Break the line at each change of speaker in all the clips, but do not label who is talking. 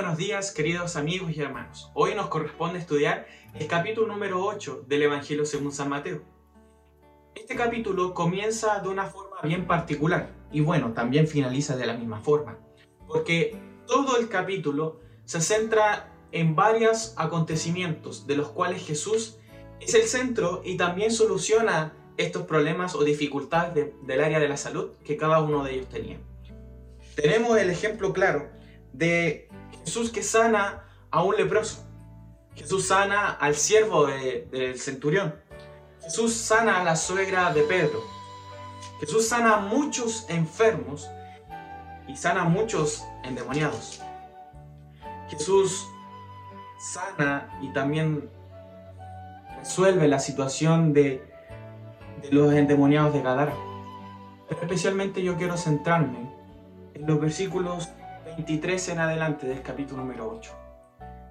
buenos días queridos amigos y hermanos. Hoy nos corresponde estudiar el capítulo número 8 del Evangelio según San Mateo. Este capítulo comienza de una forma bien particular y bueno, también finaliza de la misma forma, porque todo el capítulo se centra en varios acontecimientos de los cuales Jesús es el centro y también soluciona estos problemas o dificultades del área de la salud que cada uno de ellos tenía. Tenemos el ejemplo claro de Jesús que sana a un leproso. Jesús sana al siervo del centurión. Jesús sana a la suegra de Pedro. Jesús sana a muchos enfermos y sana a muchos endemoniados. Jesús sana y también resuelve la situación de, de los endemoniados de Gadara. Pero especialmente yo quiero centrarme en los versículos 23 en adelante del capítulo número 8.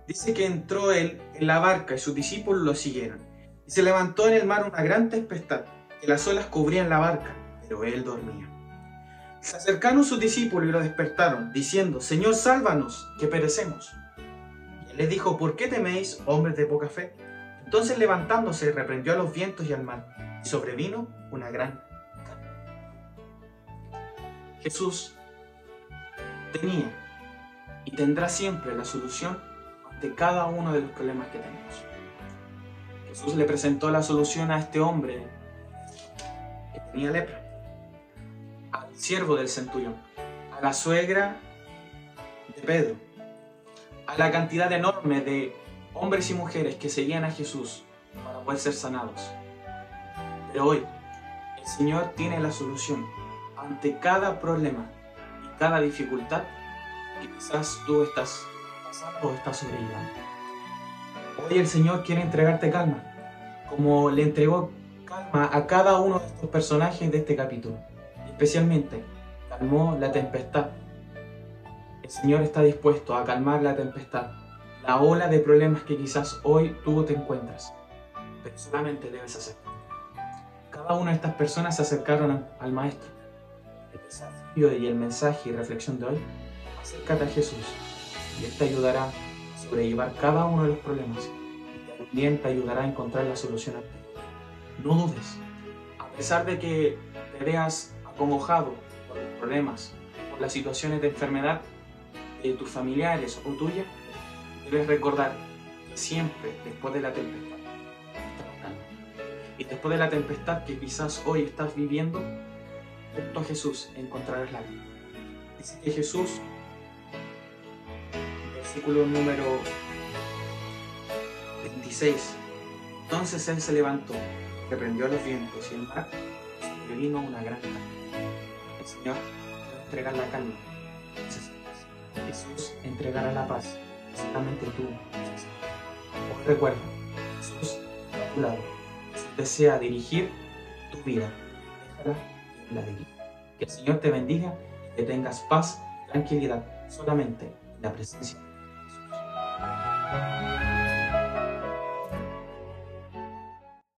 Dice que entró él en la barca y sus discípulos lo siguieron. Y se levantó en el mar una gran tempestad, que las olas cubrían la barca, pero él dormía. Se acercaron sus discípulos y lo despertaron, diciendo, Señor, sálvanos, que perecemos. Y él les dijo, ¿por qué teméis, hombres de poca fe? Entonces levantándose, reprendió a los vientos y al mar, y sobrevino una gran Jesús tenía y tendrá siempre la solución ante cada uno de los problemas que tenemos. Jesús le presentó la solución a este hombre que tenía lepra, al siervo del centurión, a la suegra de Pedro, a la cantidad enorme de hombres y mujeres que seguían a Jesús para poder ser sanados. Pero hoy el Señor tiene la solución ante cada problema cada dificultad que quizás tú estás pasando o estás sobrellevando. Hoy el Señor quiere entregarte calma, como le entregó calma a cada uno de estos personajes de este capítulo. Especialmente, calmó la tempestad. El Señor está dispuesto a calmar la tempestad, la ola de problemas que quizás hoy tú te encuentras. Pero solamente debes hacer. Cada una de estas personas se acercaron al Maestro y el mensaje y reflexión de hoy, acércate a Jesús y Él te ayudará a sobrellevar cada uno de los problemas y también te ayudará a encontrar la solución a ti. No dudes, a pesar de que te veas acongojado por los problemas, por las situaciones de enfermedad de tus familiares o tuya, debes recordar que siempre después de la tempestad Y después de la tempestad que quizás hoy estás viviendo, junto a Jesús encontrarás la vida. Dice que Jesús, versículo número 26, entonces él se levantó, reprendió los vientos y el mar, y vino una gran calma. El Señor va a entregar la calma. Jesús entregará la paz, solamente tú. Recuerda, Jesús a tu lado. Desea dirigir tu vida. Déjala la Que el Señor te bendiga y que tengas paz, tranquilidad, solamente en la presencia de Jesús.